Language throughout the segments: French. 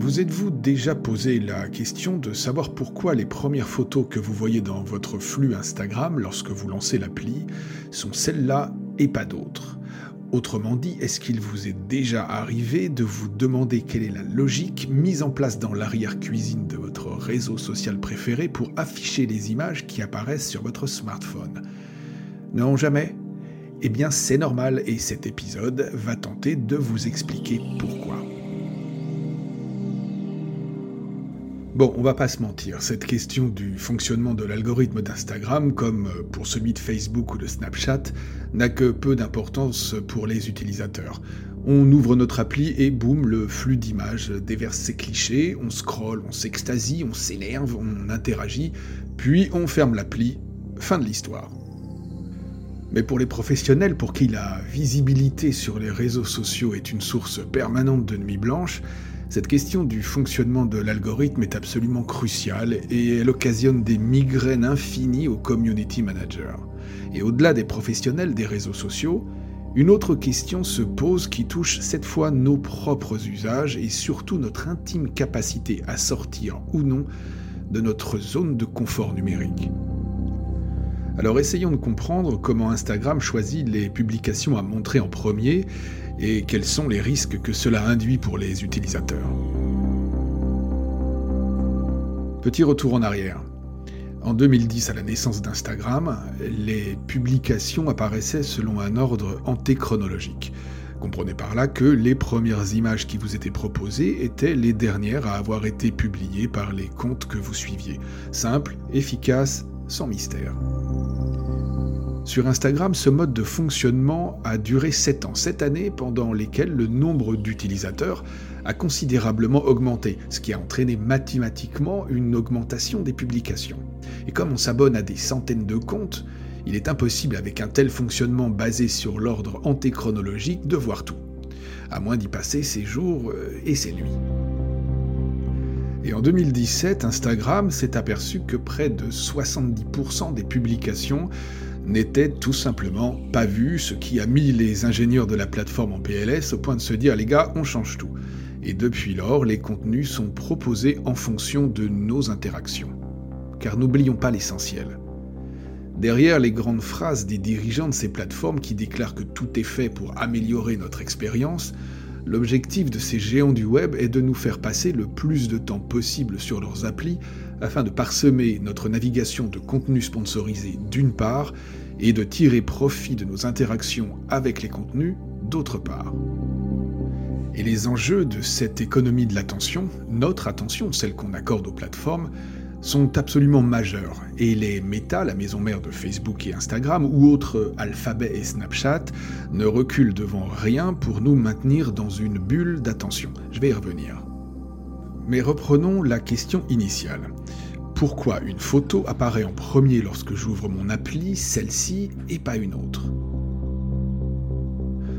Vous êtes-vous déjà posé la question de savoir pourquoi les premières photos que vous voyez dans votre flux Instagram lorsque vous lancez l'appli sont celles-là et pas d'autres? Autrement dit, est-ce qu'il vous est déjà arrivé de vous demander quelle est la logique mise en place dans l'arrière-cuisine de votre réseau social préféré pour afficher les images qui apparaissent sur votre smartphone? Non, jamais? Eh bien, c'est normal et cet épisode va tenter de vous expliquer pourquoi. Bon, on va pas se mentir, cette question du fonctionnement de l'algorithme d'Instagram, comme pour celui de Facebook ou de Snapchat, n'a que peu d'importance pour les utilisateurs. On ouvre notre appli et boum, le flux d'images déverse ses clichés, on scrolle, on s'extasie, on s'énerve, on interagit, puis on ferme l'appli, fin de l'histoire. Mais pour les professionnels pour qui la visibilité sur les réseaux sociaux est une source permanente de nuit blanche, cette question du fonctionnement de l'algorithme est absolument cruciale et elle occasionne des migraines infinies aux community managers. Et au-delà des professionnels des réseaux sociaux, une autre question se pose qui touche cette fois nos propres usages et surtout notre intime capacité à sortir ou non de notre zone de confort numérique. Alors essayons de comprendre comment Instagram choisit les publications à montrer en premier et quels sont les risques que cela induit pour les utilisateurs. Petit retour en arrière. En 2010, à la naissance d'Instagram, les publications apparaissaient selon un ordre antéchronologique. Comprenez par là que les premières images qui vous étaient proposées étaient les dernières à avoir été publiées par les comptes que vous suiviez. Simple, efficace, sans mystère. Sur Instagram, ce mode de fonctionnement a duré 7 ans, 7 années pendant lesquelles le nombre d'utilisateurs a considérablement augmenté, ce qui a entraîné mathématiquement une augmentation des publications. Et comme on s'abonne à des centaines de comptes, il est impossible avec un tel fonctionnement basé sur l'ordre antéchronologique de voir tout, à moins d'y passer ses jours euh, et ses nuits. Et en 2017, Instagram s'est aperçu que près de 70% des publications n'était tout simplement pas vu, ce qui a mis les ingénieurs de la plateforme en PLS au point de se dire les gars, on change tout. Et depuis lors, les contenus sont proposés en fonction de nos interactions. Car n'oublions pas l'essentiel. Derrière les grandes phrases des dirigeants de ces plateformes qui déclarent que tout est fait pour améliorer notre expérience, l'objectif de ces géants du web est de nous faire passer le plus de temps possible sur leurs applis afin de parsemer notre navigation de contenus sponsorisés d'une part et de tirer profit de nos interactions avec les contenus d'autre part. Et les enjeux de cette économie de l'attention, notre attention, celle qu'on accorde aux plateformes, sont absolument majeurs, et les Meta, la maison mère de Facebook et Instagram, ou autres Alphabet et Snapchat, ne reculent devant rien pour nous maintenir dans une bulle d'attention. Je vais y revenir. Mais reprenons la question initiale. Pourquoi une photo apparaît en premier lorsque j'ouvre mon appli, celle-ci, et pas une autre?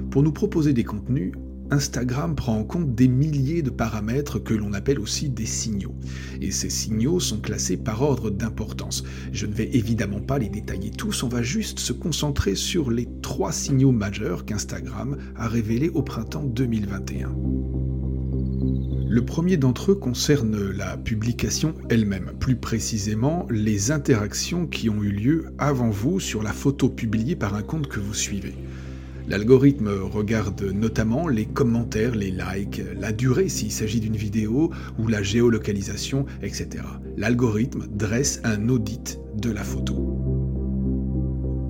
Pour nous proposer des contenus, Instagram prend en compte des milliers de paramètres que l'on appelle aussi des signaux. Et ces signaux sont classés par ordre d'importance. Je ne vais évidemment pas les détailler tous, on va juste se concentrer sur les trois signaux majeurs qu'Instagram a révélés au printemps 2021. Le premier d'entre eux concerne la publication elle-même, plus précisément les interactions qui ont eu lieu avant vous sur la photo publiée par un compte que vous suivez. L'algorithme regarde notamment les commentaires, les likes, la durée s'il s'agit d'une vidéo ou la géolocalisation, etc. L'algorithme dresse un audit de la photo.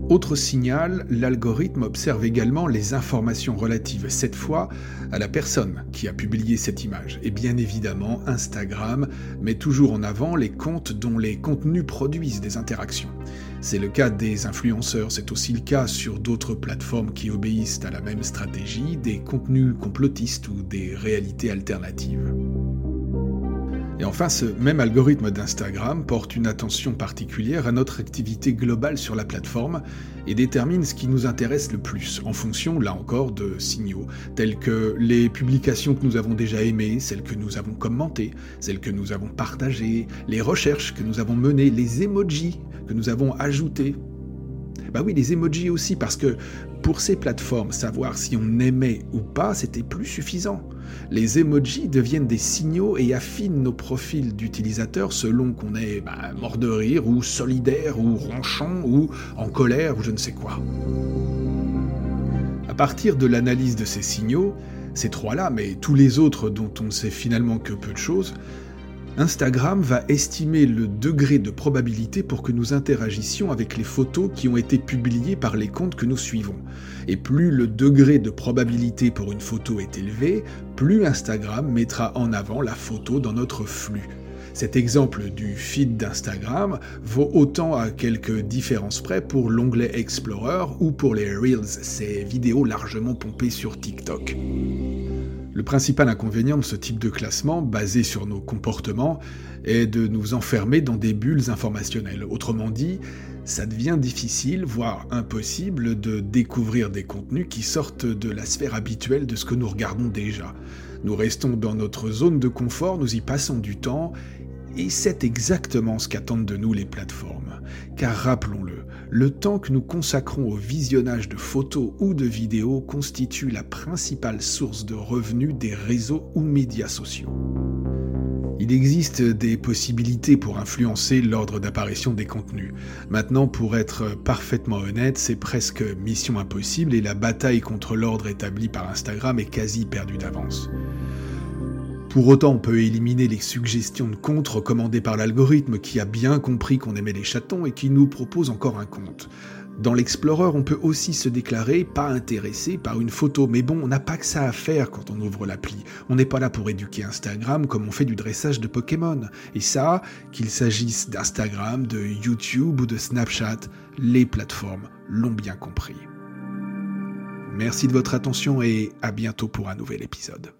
Autre signal, l'algorithme observe également les informations relatives cette fois à la personne qui a publié cette image. Et bien évidemment, Instagram met toujours en avant les comptes dont les contenus produisent des interactions. C'est le cas des influenceurs, c'est aussi le cas sur d'autres plateformes qui obéissent à la même stratégie, des contenus complotistes ou des réalités alternatives. Et enfin, ce même algorithme d'Instagram porte une attention particulière à notre activité globale sur la plateforme et détermine ce qui nous intéresse le plus, en fonction, là encore, de signaux, tels que les publications que nous avons déjà aimées, celles que nous avons commentées, celles que nous avons partagées, les recherches que nous avons menées, les emojis que nous avons ajoutés, Bah oui, les emojis aussi, parce que pour ces plateformes, savoir si on aimait ou pas, c'était plus suffisant. Les emojis deviennent des signaux et affinent nos profils d'utilisateurs selon qu'on est bah, mort de rire, ou solidaire, ou ronchon, ou en colère, ou je ne sais quoi. À partir de l'analyse de ces signaux, ces trois-là, mais tous les autres dont on ne sait finalement que peu de choses, Instagram va estimer le degré de probabilité pour que nous interagissions avec les photos qui ont été publiées par les comptes que nous suivons. Et plus le degré de probabilité pour une photo est élevé, plus Instagram mettra en avant la photo dans notre flux. Cet exemple du feed d'Instagram vaut autant à quelques différences près pour l'onglet Explorer ou pour les Reels, ces vidéos largement pompées sur TikTok. Le principal inconvénient de ce type de classement, basé sur nos comportements, est de nous enfermer dans des bulles informationnelles. Autrement dit, ça devient difficile, voire impossible, de découvrir des contenus qui sortent de la sphère habituelle de ce que nous regardons déjà. Nous restons dans notre zone de confort, nous y passons du temps, et c'est exactement ce qu'attendent de nous les plateformes. Car rappelons-le, le temps que nous consacrons au visionnage de photos ou de vidéos constitue la principale source de revenus des réseaux ou médias sociaux. Il existe des possibilités pour influencer l'ordre d'apparition des contenus. Maintenant, pour être parfaitement honnête, c'est presque mission impossible et la bataille contre l'ordre établi par Instagram est quasi perdue d'avance. Pour autant, on peut éliminer les suggestions de comptes recommandées par l'algorithme qui a bien compris qu'on aimait les chatons et qui nous propose encore un compte. Dans l'Explorer, on peut aussi se déclarer pas intéressé par une photo, mais bon, on n'a pas que ça à faire quand on ouvre l'appli. On n'est pas là pour éduquer Instagram comme on fait du dressage de Pokémon. Et ça, qu'il s'agisse d'Instagram, de YouTube ou de Snapchat, les plateformes l'ont bien compris. Merci de votre attention et à bientôt pour un nouvel épisode.